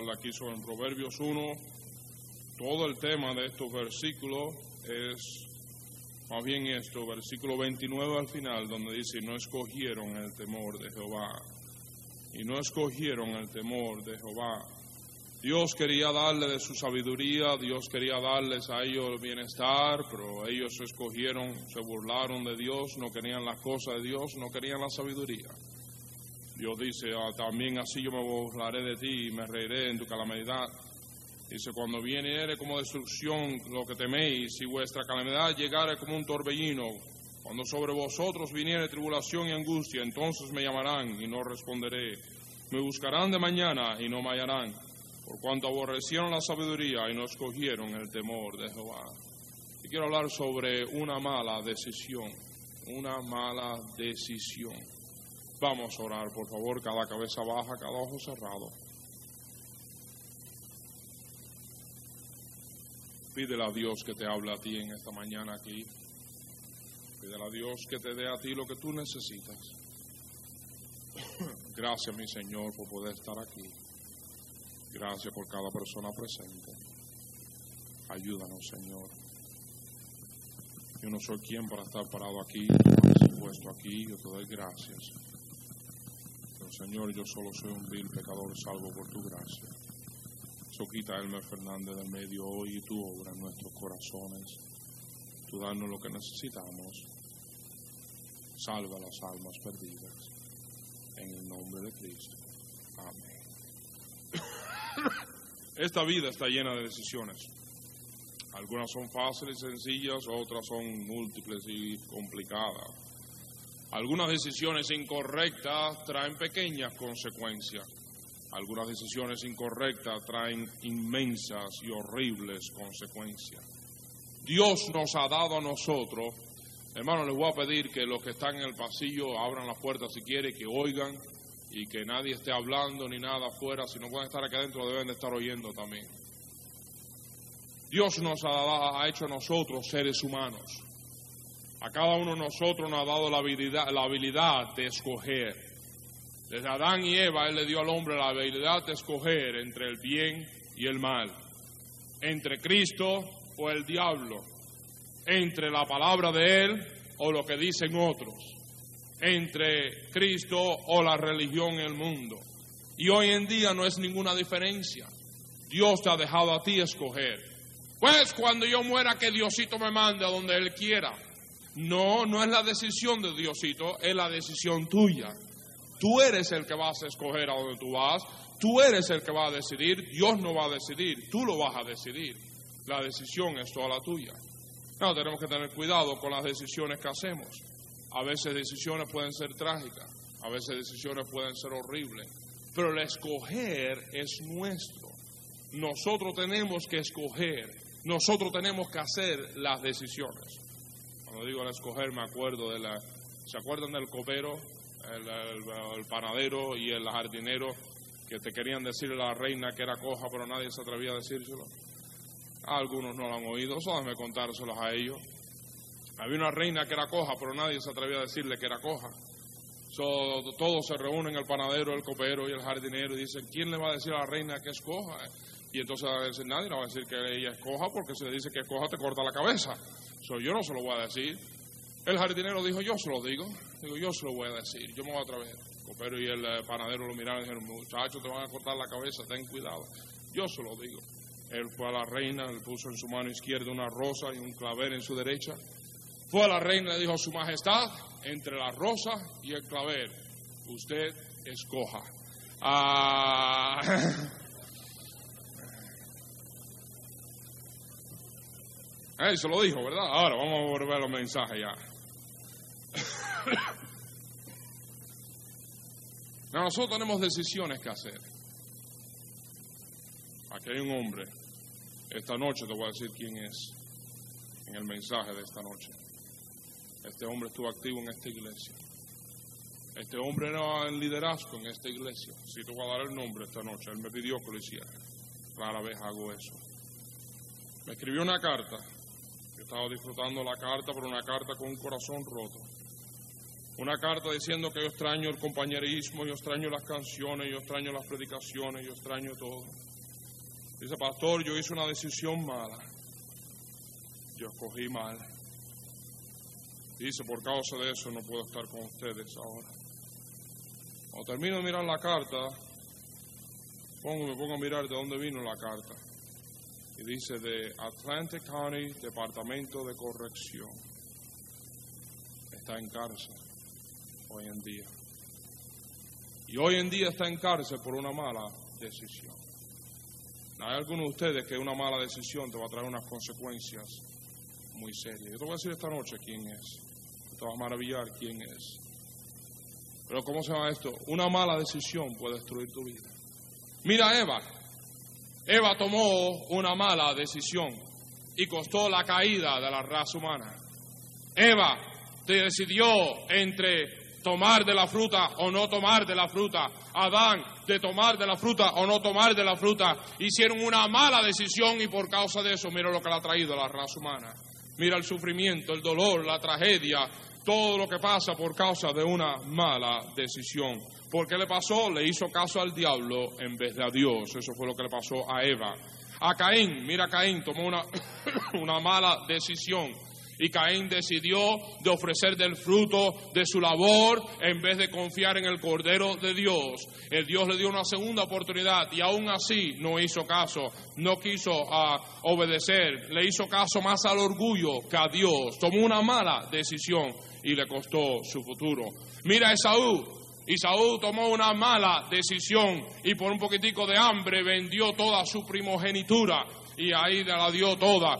hablar aquí sobre en Proverbios 1. Todo el tema de estos versículos es más bien esto, versículo 29 al final, donde dice, no escogieron el temor de Jehová. Y no escogieron el temor de Jehová. Dios quería darle de su sabiduría, Dios quería darles a ellos el bienestar, pero ellos escogieron, se burlaron de Dios, no querían las cosas de Dios, no querían la sabiduría. Dios dice, ah, también así yo me burlaré de ti y me reiré en tu calamidad. Dice, cuando viene como destrucción lo que teméis, y vuestra calamidad llegare como un torbellino, cuando sobre vosotros viniere tribulación y angustia, entonces me llamarán y no responderé. Me buscarán de mañana y no me hallarán por cuanto aborrecieron la sabiduría y no escogieron el temor de Jehová. Y quiero hablar sobre una mala decisión, una mala decisión. Vamos a orar, por favor, cada cabeza baja, cada ojo cerrado. Pídele a Dios que te hable a ti en esta mañana aquí. Pídele a Dios que te dé a ti lo que tú necesitas. Gracias, mi Señor, por poder estar aquí. Gracias por cada persona presente. Ayúdanos, Señor. Yo no soy quien para estar parado aquí, puesto aquí, yo te doy gracias. Señor, yo solo soy un vil pecador salvo por tu gracia. So quita Elmer Fernández del medio hoy y tu obra en nuestros corazones. Tú danos lo que necesitamos. Salva las almas perdidas. En el nombre de Cristo. Amén. Esta vida está llena de decisiones. Algunas son fáciles y sencillas, otras son múltiples y complicadas. Algunas decisiones incorrectas traen pequeñas consecuencias. Algunas decisiones incorrectas traen inmensas y horribles consecuencias. Dios nos ha dado a nosotros, hermano, les voy a pedir que los que están en el pasillo abran la puerta si quieren, que oigan y que nadie esté hablando ni nada afuera, si no pueden estar aquí adentro deben de estar oyendo también. Dios nos ha, ha hecho a nosotros seres humanos. A cada uno de nosotros nos ha dado la habilidad, la habilidad de escoger. Desde Adán y Eva, Él le dio al hombre la habilidad de escoger entre el bien y el mal, entre Cristo o el diablo, entre la palabra de Él o lo que dicen otros entre Cristo o la religión en el mundo. Y hoy en día no es ninguna diferencia. Dios te ha dejado a ti escoger. Pues cuando yo muera, que Diosito me mande a donde Él quiera. No, no es la decisión de Diosito, es la decisión tuya. Tú eres el que vas a escoger a donde tú vas. Tú eres el que va a decidir. Dios no va a decidir. Tú lo vas a decidir. La decisión es toda la tuya. No, tenemos que tener cuidado con las decisiones que hacemos. A veces decisiones pueden ser trágicas, a veces decisiones pueden ser horribles, pero el escoger es nuestro. Nosotros tenemos que escoger, nosotros tenemos que hacer las decisiones. Cuando digo el escoger me acuerdo de la... ¿Se acuerdan del copero, el, panadero y el jardinero que te querían decir a la reina que era coja, pero nadie se atrevía a decírselo? Algunos no lo han oído, solo déjame contárselos a ellos. Había una reina que era coja, pero nadie se atrevía a decirle que era coja. Todos se reúnen, el panadero, el copero y el jardinero, y dicen, ¿quién le va a decir a la reina que es coja? Y entonces nadie le va a decir que ella es coja, porque si le dice que es coja te corta la cabeza. yo no se lo voy a decir. El jardinero dijo, yo se lo digo. Digo, yo se lo voy a decir, yo me voy a atrever. El copero y el eh, panadero lo miraron y dijeron, muchachos, te van a cortar la cabeza, ten cuidado. Yo se lo digo. Él fue a la reina, le puso en su mano izquierda una rosa y un clavel en su derecha fue a la reina y dijo, Su Majestad, entre la rosa y el clavel, usted escoja. Ah, se lo dijo, ¿verdad? Ahora vamos a volver los mensajes ya. nosotros tenemos decisiones que hacer. Aquí hay un hombre. Esta noche te voy a decir quién es en el mensaje de esta noche. Este hombre estuvo activo en esta iglesia. Este hombre era el liderazgo en esta iglesia. Si te voy a dar el nombre esta noche, él me pidió que lo hiciera. Rara vez hago eso. Me escribió una carta. Yo estaba disfrutando la carta, pero una carta con un corazón roto. Una carta diciendo que yo extraño el compañerismo, yo extraño las canciones, yo extraño las predicaciones, yo extraño todo. Dice, pastor, yo hice una decisión mala. Yo escogí mal. Dice, por causa de eso no puedo estar con ustedes ahora. Cuando termino de mirar la carta, pongo, me pongo a mirar de dónde vino la carta. Y dice de Atlantic County, Departamento de Corrección. Está en cárcel hoy en día. Y hoy en día está en cárcel por una mala decisión. Hay algunos de ustedes que una mala decisión te va a traer unas consecuencias muy serias. Yo te voy a decir esta noche quién es. Te vas a maravillar quién es. Pero ¿cómo se llama esto? Una mala decisión puede destruir tu vida. Mira Eva. Eva tomó una mala decisión y costó la caída de la raza humana. Eva te decidió entre tomar de la fruta o no tomar de la fruta. Adán, de tomar de la fruta o no tomar de la fruta. Hicieron una mala decisión y por causa de eso, mira lo que le ha traído a la raza humana. Mira el sufrimiento, el dolor, la tragedia, todo lo que pasa por causa de una mala decisión. ¿Por qué le pasó? Le hizo caso al diablo en vez de a Dios. Eso fue lo que le pasó a Eva. A Caín, mira Caín, tomó una, una mala decisión y Caín decidió de ofrecer del fruto de su labor en vez de confiar en el Cordero de Dios. El Dios le dio una segunda oportunidad y aún así no hizo caso, no quiso uh, obedecer, le hizo caso más al orgullo que a Dios. Tomó una mala decisión y le costó su futuro. Mira a Esaú, Esaú tomó una mala decisión y por un poquitico de hambre vendió toda su primogenitura y ahí la dio toda.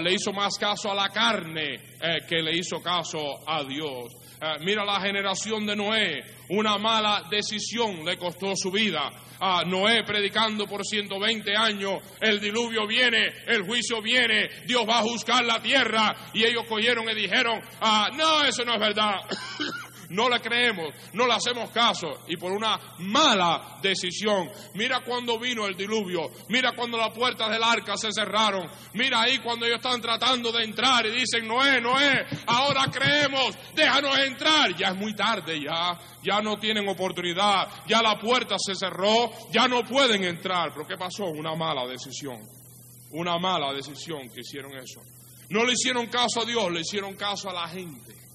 Le hizo más caso a la carne eh, que le hizo caso a Dios. Eh, mira la generación de Noé, una mala decisión le costó su vida. A Noé predicando por 120 años, el diluvio viene, el juicio viene, Dios va a juzgar la tierra y ellos cogieron y dijeron, ah, no, eso no es verdad. no le creemos, no le hacemos caso y por una mala decisión. Mira cuando vino el diluvio, mira cuando las puertas del arca se cerraron, mira ahí cuando ellos están tratando de entrar y dicen, Noé, Noé, ahora creemos, déjanos entrar. Ya es muy tarde, ya, ya no tienen oportunidad, ya la puerta se cerró, ya no pueden entrar. Pero ¿qué pasó? Una mala decisión, una mala decisión que hicieron eso. No le hicieron caso a Dios, le hicieron caso a la gente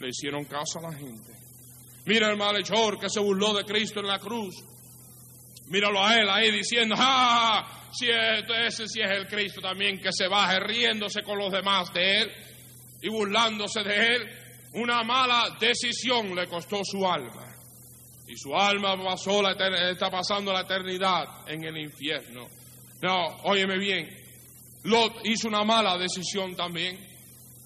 le hicieron caso a la gente. Mira el malhechor que se burló de Cristo en la cruz. Míralo a él ahí diciendo, ah, si ese sí es el Cristo también que se baje riéndose con los demás de él y burlándose de él. Una mala decisión le costó su alma. Y su alma pasó la está pasando la eternidad en el infierno. No, óyeme bien. Lot hizo una mala decisión también.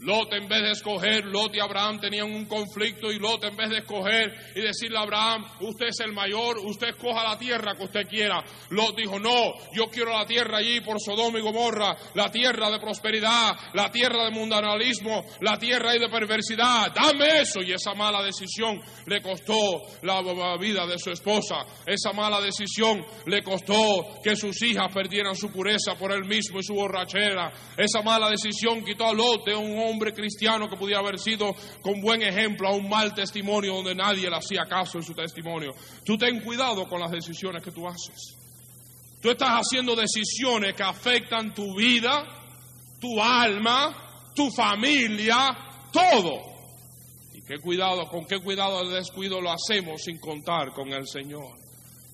Lot en vez de escoger, Lot y Abraham tenían un conflicto y Lot en vez de escoger y decirle a Abraham, usted es el mayor, usted escoja la tierra que usted quiera. Lot dijo, no, yo quiero la tierra allí por Sodoma y Gomorra, la tierra de prosperidad, la tierra de mundanalismo, la tierra de perversidad, dame eso. Y esa mala decisión le costó la vida de su esposa, esa mala decisión le costó que sus hijas perdieran su pureza por él mismo y su borrachera, esa mala decisión quitó a Lot de un hombre cristiano que podía haber sido con buen ejemplo a un mal testimonio donde nadie le hacía caso en su testimonio. Tú ten cuidado con las decisiones que tú haces. Tú estás haciendo decisiones que afectan tu vida, tu alma, tu familia, todo. Y qué cuidado, con qué cuidado el descuido lo hacemos sin contar con el Señor.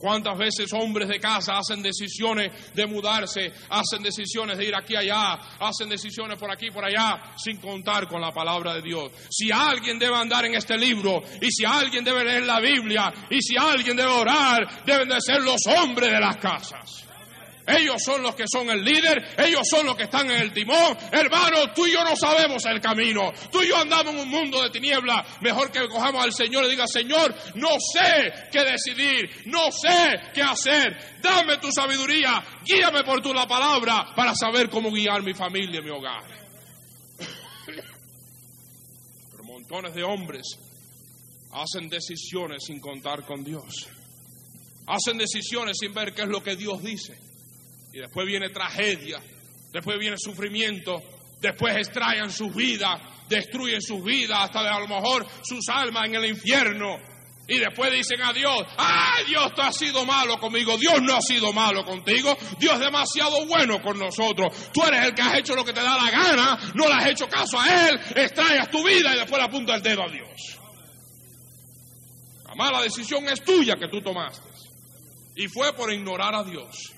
¿Cuántas veces hombres de casa hacen decisiones de mudarse, hacen decisiones de ir aquí allá, hacen decisiones por aquí por allá, sin contar con la palabra de Dios? Si alguien debe andar en este libro, y si alguien debe leer la Biblia, y si alguien debe orar, deben de ser los hombres de las casas. Ellos son los que son el líder, ellos son los que están en el timón. Hermano, tú y yo no sabemos el camino. Tú y yo andamos en un mundo de tiniebla. Mejor que cojamos al Señor y diga, Señor, no sé qué decidir, no sé qué hacer. Dame tu sabiduría, guíame por tu la palabra para saber cómo guiar mi familia y mi hogar. Pero montones de hombres hacen decisiones sin contar con Dios. Hacen decisiones sin ver qué es lo que Dios dice. Y después viene tragedia, después viene sufrimiento, después extraen sus vidas, destruyen sus vidas, hasta a lo mejor sus almas en el infierno. Y después dicen a Dios, ay Dios tú has sido malo conmigo, Dios no ha sido malo contigo, Dios es demasiado bueno con nosotros, tú eres el que has hecho lo que te da la gana, no le has hecho caso a Él, extrañas tu vida y después le apunta el dedo a Dios. La mala decisión es tuya que tú tomaste y fue por ignorar a Dios.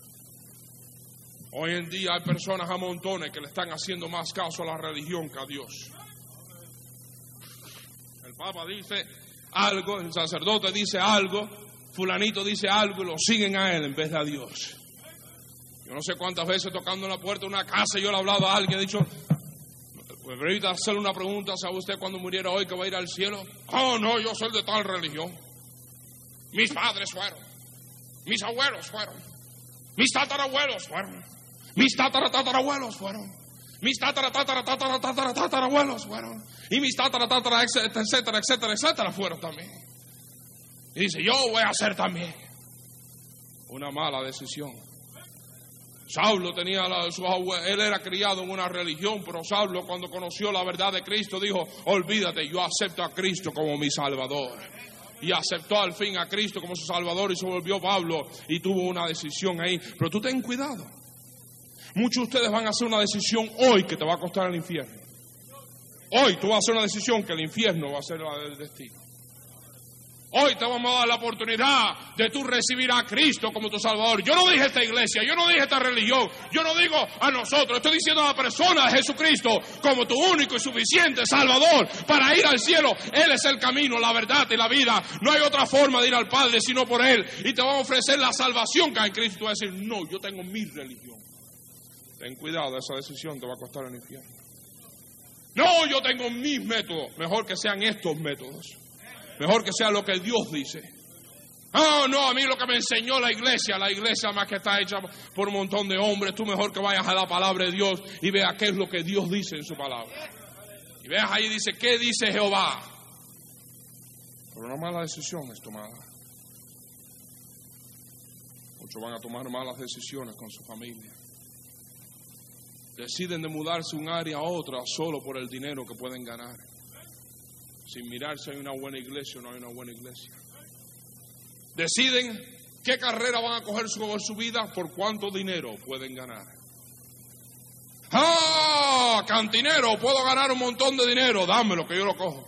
Hoy en día hay personas a montones que le están haciendo más caso a la religión que a Dios. El Papa dice, algo, el sacerdote dice algo, fulanito dice algo y lo siguen a él en vez de a Dios. Yo no sé cuántas veces tocando la puerta de una casa yo le he hablado a alguien, he dicho, pues hacerle una pregunta, ¿sabe usted cuando muriera hoy que va a ir al cielo? Oh, no, yo soy de tal religión. Mis padres fueron, mis abuelos fueron, mis tatarabuelos fueron, mis tataratatarabuelos fueron, mis tatara, tatara, tatara, tatara, tatarabuelos fueron. Y mis tatara, tatara, etcétera, etcétera, etcétera, etcétera fueron también. Y dice, yo voy a hacer también. Una mala decisión. Saulo tenía la, su él era criado en una religión, pero Saulo cuando conoció la verdad de Cristo dijo, olvídate, yo acepto a Cristo como mi Salvador. Y aceptó al fin a Cristo como su Salvador y se volvió Pablo y tuvo una decisión ahí. Pero tú ten cuidado. Muchos de ustedes van a hacer una decisión hoy que te va a costar el infierno. Hoy tú vas a hacer una decisión que el infierno va a ser la del destino. Hoy te vamos a dar la oportunidad de tú recibir a Cristo como tu Salvador. Yo no dije esta iglesia, yo no dije esta religión, yo no digo a nosotros, estoy diciendo a la persona de Jesucristo como tu único y suficiente Salvador para ir al cielo. Él es el camino, la verdad y la vida. No hay otra forma de ir al Padre sino por Él. Y te vamos a ofrecer la salvación que hay en Cristo. Tú vas a decir, no, yo tengo mi religión. Ten cuidado, esa decisión te va a costar el infierno. No, yo tengo mis métodos. Mejor que sean estos métodos. Mejor que sea lo que Dios dice. Oh, no, a mí lo que me enseñó la iglesia, la iglesia más que está hecha por un montón de hombres, tú mejor que vayas a la palabra de Dios y veas qué es lo que Dios dice en su palabra. Y veas ahí dice, ¿qué dice Jehová? Pero una mala decisión es tomada. Muchos van a tomar malas decisiones con su familia. Deciden de mudarse un área a otra solo por el dinero que pueden ganar sin mirar si hay una buena iglesia o no hay una buena iglesia. Deciden qué carrera van a coger su vida, por cuánto dinero pueden ganar. ¡Ah! Cantinero, puedo ganar un montón de dinero, dámelo que yo lo cojo.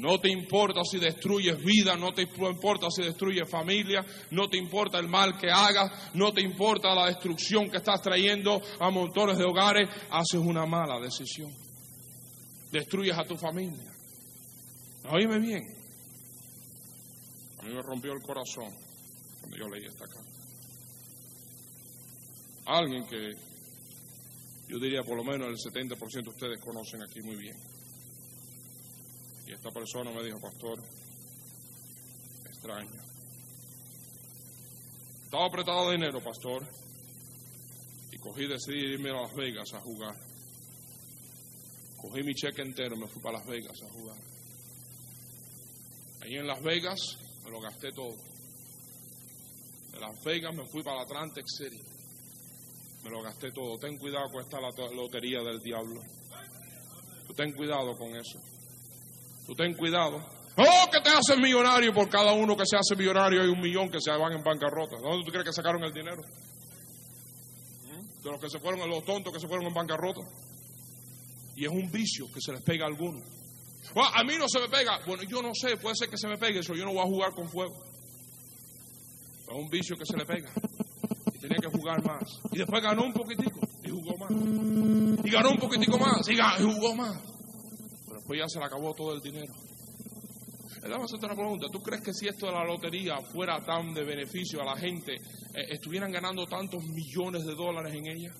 No te importa si destruyes vida, no te importa si destruyes familia, no te importa el mal que hagas, no te importa la destrucción que estás trayendo a montones de hogares, haces una mala decisión destruyes a tu familia. Oíme bien. A mí me rompió el corazón cuando yo leí esta carta. Alguien que yo diría por lo menos el 70% de ustedes conocen aquí muy bien. Y esta persona me dijo, pastor, extraño. Estaba apretado de dinero, pastor, y cogí decidí irme a Las Vegas a jugar. Cogí mi cheque entero, me fui para Las Vegas a jugar. Ahí en Las Vegas me lo gasté todo. De Las Vegas me fui para la Atlantic City. Me lo gasté todo. Ten cuidado con esta lotería del diablo. Ten cuidado con eso. Tú ten cuidado. Oh, que te haces millonario por cada uno que se hace millonario hay un millón que se van en bancarrota. ¿Dónde tú crees que sacaron el dinero? ¿Mm? De los que se fueron, los tontos que se fueron en bancarrota. Y es un vicio que se les pega a algunos. a mí no se me pega. Bueno, yo no sé, puede ser que se me pegue eso. Yo no voy a jugar con fuego. Es un vicio que se le pega. Y tenía que jugar más. Y después ganó un poquitico y jugó más. Y ganó un poquitico más y, jugó más. Después ya se le acabó todo el dinero. Le vamos a hacer una pregunta. ¿Tú crees que si esto de la lotería fuera tan de beneficio a la gente, eh, estuvieran ganando tantos millones de dólares en ella?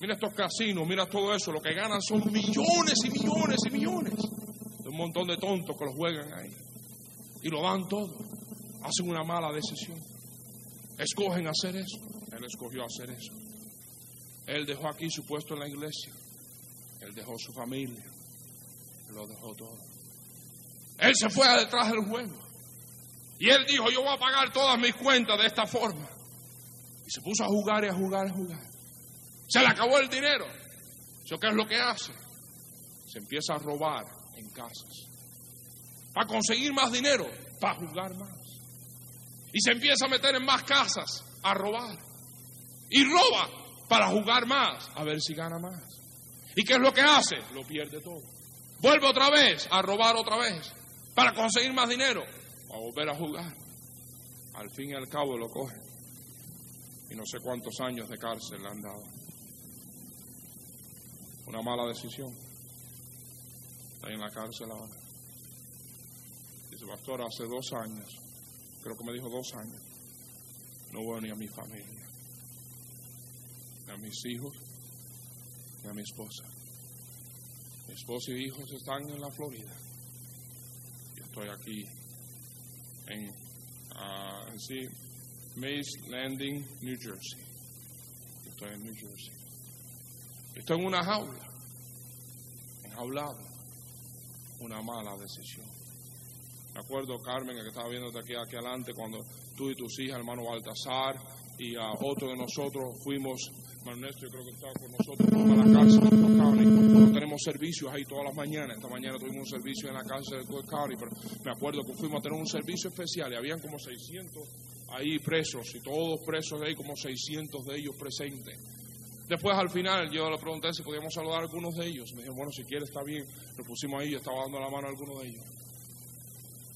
Mira estos casinos, mira todo eso, lo que ganan son millones y millones y millones. De un montón de tontos que lo juegan ahí. Y lo dan todo. Hacen una mala decisión. Escogen hacer eso. Él escogió hacer eso. Él dejó aquí su puesto en la iglesia. Él dejó su familia. Lo dejó todo. Él se fue detrás del juego. Y él dijo, yo voy a pagar todas mis cuentas de esta forma. Y se puso a jugar y a jugar y a jugar. Se le acabó el dinero. ¿Eso qué es lo que hace? Se empieza a robar en casas. para conseguir más dinero, para jugar más. Y se empieza a meter en más casas, a robar. Y roba para jugar más, a ver si gana más. ¿Y qué es lo que hace? Lo pierde todo. Vuelve otra vez a robar otra vez, para conseguir más dinero, a volver a jugar. Al fin y al cabo lo coge. Y no sé cuántos años de cárcel le han dado. Una mala decisión. Está en la cárcel ahora. Dice, pastor, hace dos años, creo que me dijo dos años, no voy ni a mi familia, ni a mis hijos, ni a mi esposa. Mi esposa y hijos están en la Florida. Yo estoy aquí en, uh, sí, Mace Landing, New Jersey. Estoy en New Jersey. Estoy en una jaula, enjaulado. Una mala decisión. Me acuerdo, Carmen, que estaba viéndote aquí, aquí adelante, cuando tú y tus hijas, hermano Baltasar, y a otro de nosotros fuimos, hermano yo creo que estaba con nosotros, a la cárcel de County. Tenemos servicios ahí todas las mañanas. Esta mañana tuvimos un servicio en la cárcel de Cook County, pero me acuerdo que fuimos a tener un servicio especial y habían como 600 ahí presos, y todos presos de ahí, como 600 de ellos presentes. Después al final yo le pregunté si podíamos saludar a algunos de ellos. Me dijo, bueno, si quiere está bien. Nos pusimos ahí, yo estaba dando la mano a algunos de ellos.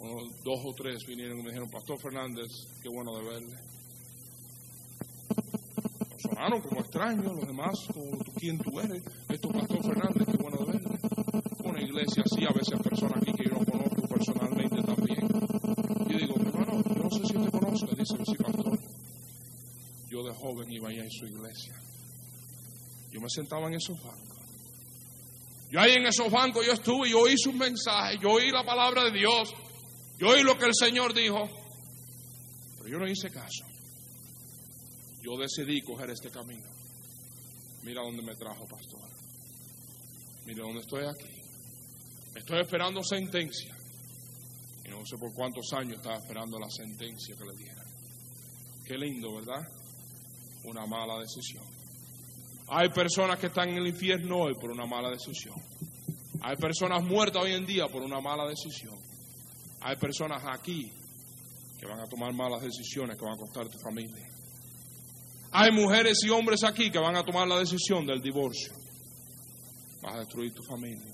Dos o tres vinieron y me dijeron, Pastor Fernández, qué bueno de verle. Sonaron como extraños los demás, como tú, quién tú eres. Esto Pastor Fernández, qué bueno de verle. Una iglesia así, a veces personas aquí que yo no conozco personalmente también. Y digo, hermano, yo no sé si te conozco. Dice, sí, Pastor. Yo de joven iba allá en su iglesia. Yo me sentaba en esos bancos. Yo ahí en esos bancos yo estuve, yo oí sus mensajes, yo oí la palabra de Dios, yo oí lo que el Señor dijo, pero yo no hice caso. Yo decidí coger este camino. Mira dónde me trajo, pastor. Mira dónde estoy aquí. Estoy esperando sentencia. Y no sé por cuántos años estaba esperando la sentencia que le dieran. Qué lindo, ¿verdad? Una mala decisión. Hay personas que están en el infierno hoy por una mala decisión. Hay personas muertas hoy en día por una mala decisión. Hay personas aquí que van a tomar malas decisiones que van a costar tu familia. Hay mujeres y hombres aquí que van a tomar la decisión del divorcio. Vas a destruir tu familia.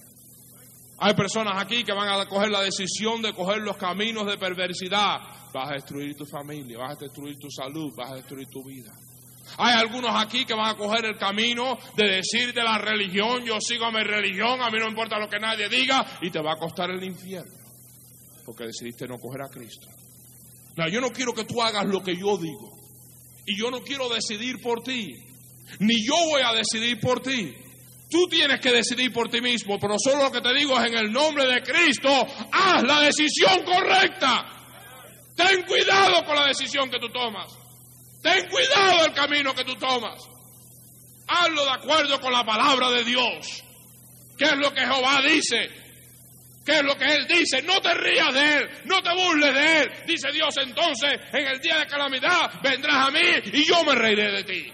Hay personas aquí que van a coger la decisión de coger los caminos de perversidad. Vas a destruir tu familia, vas a destruir tu salud, vas a destruir tu vida. Hay algunos aquí que van a coger el camino de decir de la religión, yo sigo a mi religión, a mí no importa lo que nadie diga, y te va a costar el infierno, porque decidiste no coger a Cristo. No, yo no quiero que tú hagas lo que yo digo, y yo no quiero decidir por ti, ni yo voy a decidir por ti. Tú tienes que decidir por ti mismo, pero solo lo que te digo es en el nombre de Cristo, haz la decisión correcta. Ten cuidado con la decisión que tú tomas. Ten cuidado del camino que tú tomas. Hazlo de acuerdo con la palabra de Dios. ¿Qué es lo que Jehová dice? ¿Qué es lo que Él dice? No te rías de Él, no te burles de Él. Dice Dios entonces, en el día de calamidad vendrás a mí y yo me reiré de ti.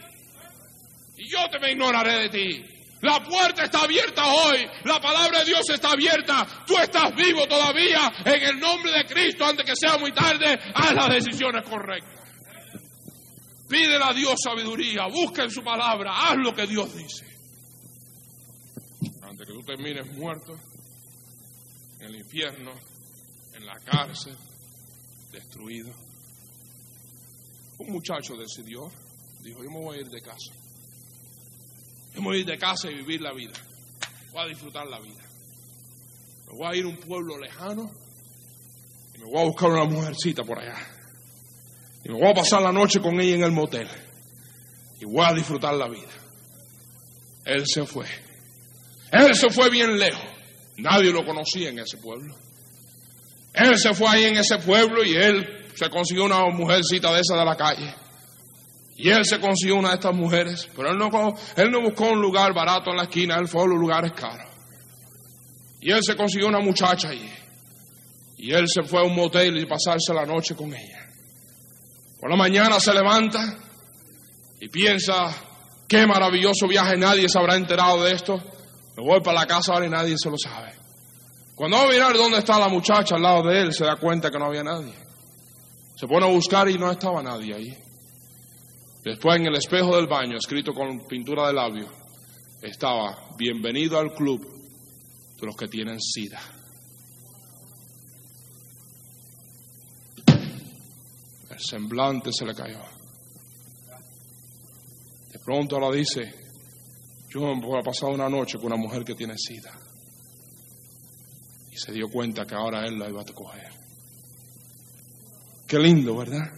Y yo te me ignoraré de ti. La puerta está abierta hoy, la palabra de Dios está abierta, tú estás vivo todavía, en el nombre de Cristo, antes que sea muy tarde, haz las decisiones correctas. Pídele a Dios sabiduría, busca en su palabra, haz lo que Dios dice. Antes que tú termines muerto, en el infierno, en la cárcel, destruido. Un muchacho decidió, dijo, yo me voy a ir de casa. Yo me voy a ir de casa y vivir la vida. Voy a disfrutar la vida. Me voy a ir a un pueblo lejano y me voy a buscar una mujercita por allá. Y me voy a pasar la noche con ella en el motel. Y voy a disfrutar la vida. Él se fue. Él se fue bien lejos. Nadie lo conocía en ese pueblo. Él se fue ahí en ese pueblo y él se consiguió una mujercita de esa de la calle. Y él se consiguió una de estas mujeres. Pero él no, él no buscó un lugar barato en la esquina, él fue a los lugares caros. Y él se consiguió una muchacha allí. Y él se fue a un motel y pasarse la noche con ella. Por la mañana se levanta y piensa, qué maravilloso viaje, nadie se habrá enterado de esto. Me voy para la casa ahora y nadie se lo sabe. Cuando va a mirar dónde está la muchacha al lado de él, se da cuenta que no había nadie. Se pone a buscar y no estaba nadie ahí. Después en el espejo del baño, escrito con pintura de labio, estaba, bienvenido al club de los que tienen sida. El semblante se le cayó. De pronto ahora dice, yo he pasado una noche con una mujer que tiene sida. Y se dio cuenta que ahora él la iba a coger. Qué lindo, ¿verdad?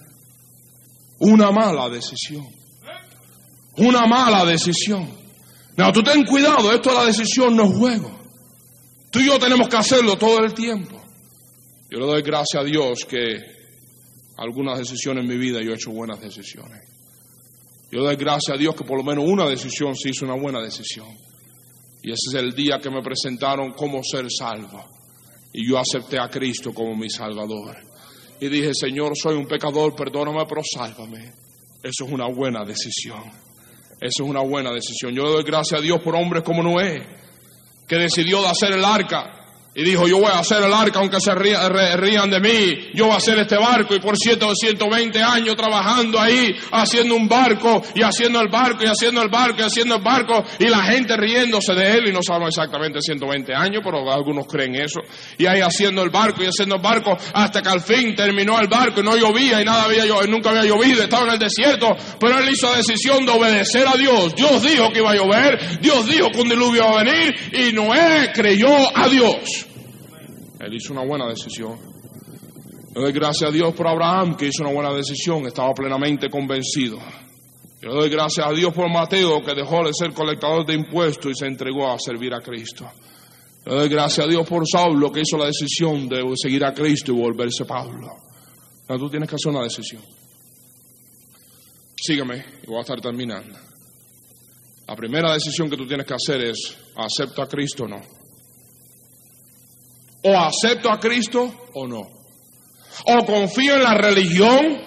Una mala decisión. Una mala decisión. No, tú ten cuidado, esto de la decisión no es juego. Tú y yo tenemos que hacerlo todo el tiempo. Yo le doy gracias a Dios que algunas decisiones en mi vida yo he hecho buenas decisiones. Yo doy gracias a Dios que por lo menos una decisión se hizo una buena decisión. Y ese es el día que me presentaron como ser salvo. Y yo acepté a Cristo como mi Salvador. Y dije, Señor, soy un pecador, perdóname, pero sálvame. Eso es una buena decisión. Eso es una buena decisión. Yo doy gracias a Dios por hombres como Noé, que decidió de hacer el arca y dijo, yo voy a hacer el arca aunque se rían de mí, yo voy a hacer este barco y por 120 años trabajando ahí, haciendo un barco y haciendo el barco y haciendo el barco y haciendo el barco y la gente riéndose de él y no sabemos exactamente 120 años, pero algunos creen eso. Y ahí haciendo el barco y haciendo el barco hasta que al fin terminó el barco y no llovía y nada había nunca había llovido, estaba en el desierto, pero él hizo la decisión de obedecer a Dios. Dios dijo que iba a llover, Dios dijo que un diluvio iba a venir y Noé creyó a Dios. Él hizo una buena decisión. Le doy gracias a Dios por Abraham, que hizo una buena decisión, estaba plenamente convencido. Yo doy gracias a Dios por Mateo, que dejó de ser colectador de impuestos y se entregó a servir a Cristo. Le doy gracias a Dios por Saulo, que hizo la decisión de seguir a Cristo y volverse Pablo. Pero tú tienes que hacer una decisión. Sígueme y voy a estar terminando. La primera decisión que tú tienes que hacer es, ¿acepto a Cristo o no? O acepto a Cristo o no. O confío en la religión,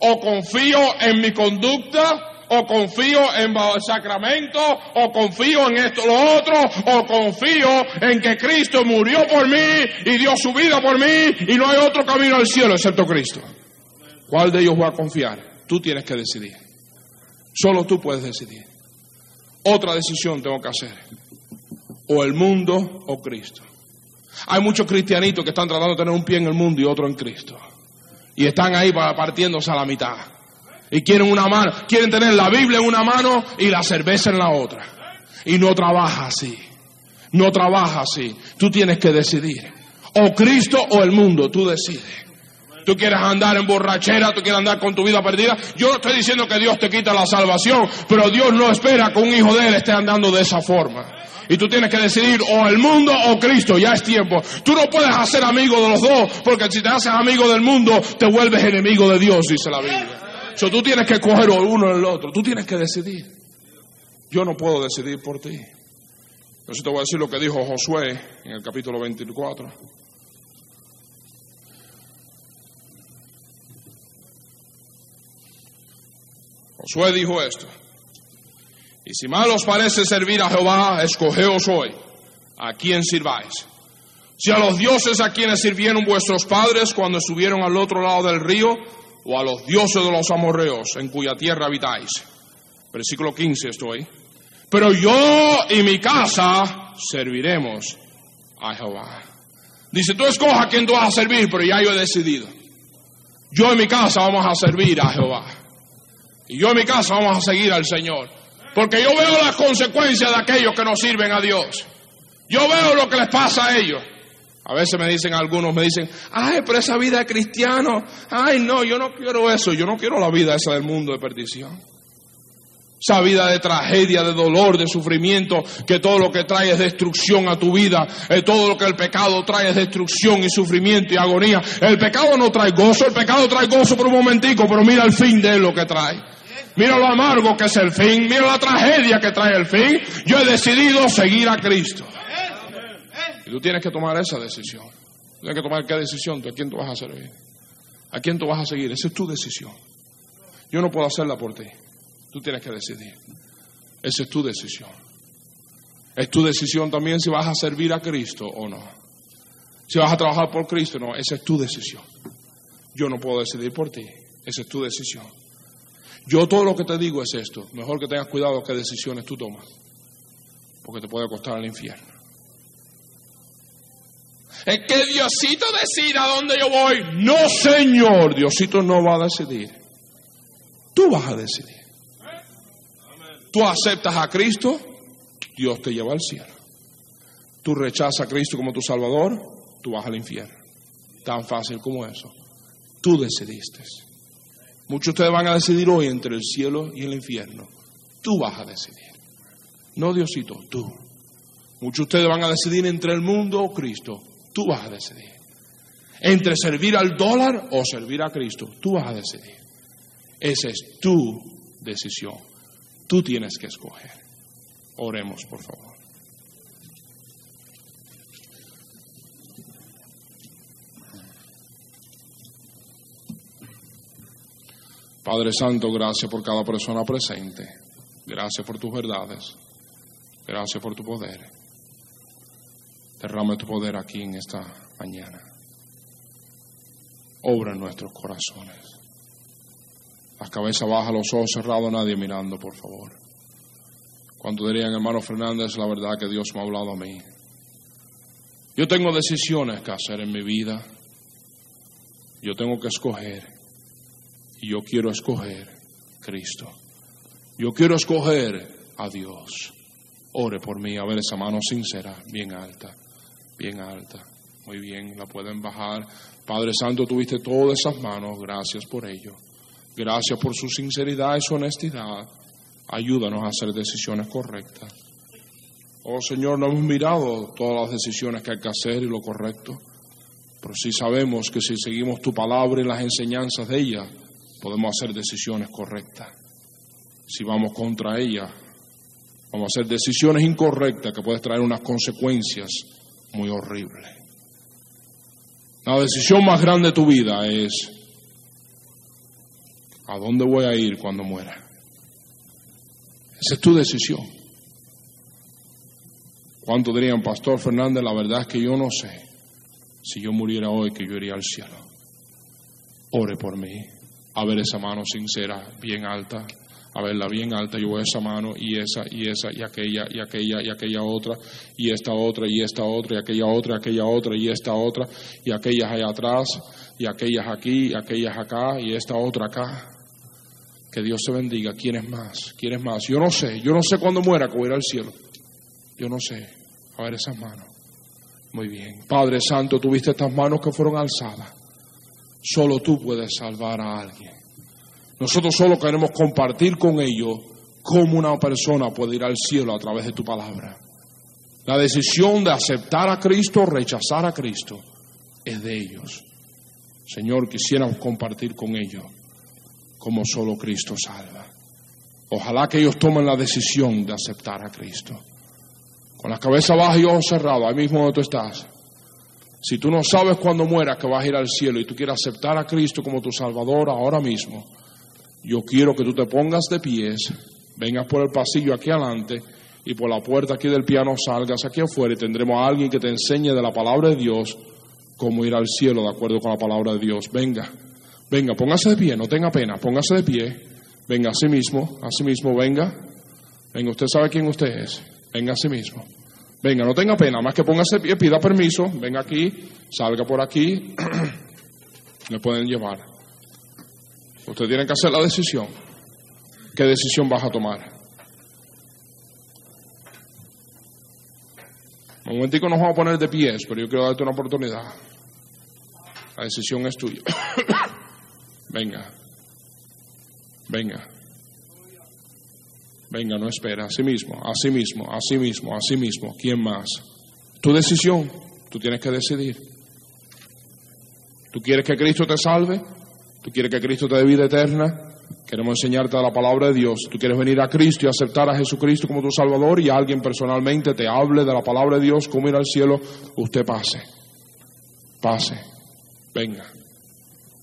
o confío en mi conducta, o confío en el sacramento, o confío en esto, lo otro, o confío en que Cristo murió por mí y dio su vida por mí y no hay otro camino al cielo excepto Cristo. ¿Cuál de ellos voy a confiar? Tú tienes que decidir. Solo tú puedes decidir. Otra decisión tengo que hacer. O el mundo o Cristo. Hay muchos cristianitos que están tratando de tener un pie en el mundo y otro en Cristo. Y están ahí partiéndose a la mitad. Y quieren una mano, quieren tener la Biblia en una mano y la cerveza en la otra. Y no trabaja así. No trabaja así. Tú tienes que decidir. O Cristo o el mundo, tú decides. Tú quieres andar en borrachera, tú quieres andar con tu vida perdida. Yo no estoy diciendo que Dios te quita la salvación, pero Dios no espera que un hijo de Él esté andando de esa forma. Y tú tienes que decidir o el mundo o Cristo, ya es tiempo. Tú no puedes hacer amigo de los dos, porque si te haces amigo del mundo, te vuelves enemigo de Dios, dice la Biblia. So, tú tienes que coger uno o el otro, tú tienes que decidir. Yo no puedo decidir por ti. Yo te voy a decir lo que dijo Josué en el capítulo 24. Josué dijo esto. Y si mal os parece servir a Jehová, escogeos hoy a quien sirváis. Si a los dioses a quienes sirvieron vuestros padres cuando estuvieron al otro lado del río, o a los dioses de los amorreos en cuya tierra habitáis. Versículo 15 estoy. Pero yo y mi casa serviremos a Jehová. Dice, tú escoja quién tú vas a servir, pero ya yo he decidido. Yo y mi casa vamos a servir a Jehová. Y yo y mi casa vamos a seguir al Señor. Porque yo veo las consecuencias de aquellos que no sirven a Dios. Yo veo lo que les pasa a ellos. A veces me dicen algunos, me dicen, ay, pero esa vida de cristiano, ay, no, yo no quiero eso, yo no quiero la vida esa del mundo de perdición. Esa vida de tragedia, de dolor, de sufrimiento, que todo lo que trae es destrucción a tu vida, eh, todo lo que el pecado trae es destrucción y sufrimiento y agonía. El pecado no trae gozo, el pecado trae gozo por un momentico, pero mira el fin de lo que trae. Mira lo amargo que es el fin. Mira la tragedia que trae el fin. Yo he decidido seguir a Cristo. Y tú tienes que tomar esa decisión. Tienes que tomar qué decisión, a quién tú vas a servir. A quién tú vas a seguir. Esa es tu decisión. Yo no puedo hacerla por ti. Tú tienes que decidir. Esa es tu decisión. Es tu decisión también si vas a servir a Cristo o no. Si vas a trabajar por Cristo, no, esa es tu decisión. Yo no puedo decidir por ti, esa es tu decisión. Yo todo lo que te digo es esto, mejor que tengas cuidado qué decisiones tú tomas, porque te puede costar el infierno. Es que Diosito decida dónde yo voy. No, Señor, Diosito no va a decidir. Tú vas a decidir. Tú aceptas a Cristo, Dios te lleva al cielo. Tú rechazas a Cristo como tu Salvador, tú vas al infierno. Tan fácil como eso. Tú decidiste. Muchos de ustedes van a decidir hoy entre el cielo y el infierno. Tú vas a decidir. No Diosito, tú. Muchos de ustedes van a decidir entre el mundo o Cristo. Tú vas a decidir. Entre servir al dólar o servir a Cristo. Tú vas a decidir. Esa es tu decisión. Tú tienes que escoger. Oremos, por favor. Padre Santo, gracias por cada persona presente. Gracias por tus verdades. Gracias por tu poder. Derrame tu poder aquí en esta mañana. Obra en nuestros corazones. Las cabezas bajas, los ojos cerrados, nadie mirando, por favor. Cuando dirían, hermano Fernández, la verdad que Dios me ha hablado a mí. Yo tengo decisiones que hacer en mi vida. Yo tengo que escoger. Yo quiero escoger Cristo. Yo quiero escoger a Dios. Ore por mí, a ver esa mano sincera, bien alta, bien alta. Muy bien, la pueden bajar. Padre Santo, tuviste todas esas manos, gracias por ello. Gracias por su sinceridad y su honestidad. Ayúdanos a hacer decisiones correctas. Oh Señor, no hemos mirado todas las decisiones que hay que hacer y lo correcto, pero sí sabemos que si seguimos tu palabra y las enseñanzas de ella, podemos hacer decisiones correctas. Si vamos contra ella, vamos a hacer decisiones incorrectas que pueden traer unas consecuencias muy horribles. La decisión más grande de tu vida es ¿A dónde voy a ir cuando muera? Esa es tu decisión. ¿Cuánto dirían, Pastor Fernández? La verdad es que yo no sé si yo muriera hoy que yo iría al cielo. Ore por mí. A ver esa mano sincera, bien alta. A verla bien alta. Yo voy a esa mano y esa y esa y aquella y aquella y aquella otra y esta otra y esta otra y aquella otra y aquella otra y esta otra y aquellas allá atrás y aquellas aquí y aquellas acá y esta otra acá. Que Dios te bendiga. ¿Quién es más? ¿Quién es más? Yo no sé. Yo no sé cuándo muera que voy a al cielo. Yo no sé. A ver esas manos. Muy bien. Padre Santo, tuviste estas manos que fueron alzadas. Solo tú puedes salvar a alguien. Nosotros solo queremos compartir con ellos cómo una persona puede ir al cielo a través de tu palabra. La decisión de aceptar a Cristo o rechazar a Cristo es de ellos. Señor, quisiéramos compartir con ellos como solo Cristo salva. Ojalá que ellos tomen la decisión de aceptar a Cristo. Con la cabeza baja y ojos cerrados, ahí mismo donde tú estás. Si tú no sabes cuándo mueras que vas a ir al cielo y tú quieres aceptar a Cristo como tu Salvador ahora mismo, yo quiero que tú te pongas de pies, vengas por el pasillo aquí adelante y por la puerta aquí del piano salgas aquí afuera y tendremos a alguien que te enseñe de la palabra de Dios cómo ir al cielo de acuerdo con la palabra de Dios. Venga. Venga, póngase de pie, no tenga pena, póngase de pie. Venga a sí mismo, a sí mismo, venga. Venga, usted sabe quién usted es. Venga a sí mismo. Venga, no tenga pena, más que póngase pie, pida permiso, venga aquí, salga por aquí, le pueden llevar. Usted tiene que hacer la decisión. ¿Qué decisión vas a tomar? Un momentico nos vamos a poner de pies, pero yo quiero darte una oportunidad. La decisión es tuya. Venga. Venga. Venga, no espera. Así mismo, así mismo, así mismo, así mismo. ¿Quién más? Tu decisión. Tú tienes que decidir. ¿Tú quieres que Cristo te salve? ¿Tú quieres que Cristo te dé vida eterna? Queremos enseñarte la palabra de Dios. Tú quieres venir a Cristo y aceptar a Jesucristo como tu Salvador y alguien personalmente te hable de la palabra de Dios, cómo ir al cielo. Usted pase. Pase. Venga.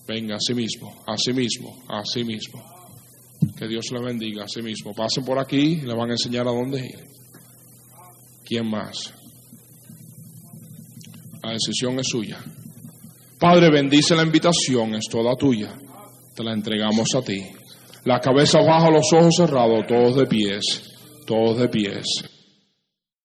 Venga, a sí mismo, a sí mismo, a sí mismo. Que Dios le bendiga a sí mismo. Pasen por aquí y le van a enseñar a dónde ir. ¿Quién más? La decisión es suya. Padre, bendice la invitación, es toda tuya. Te la entregamos a ti. La cabeza baja, los ojos cerrados, todos de pies, todos de pies.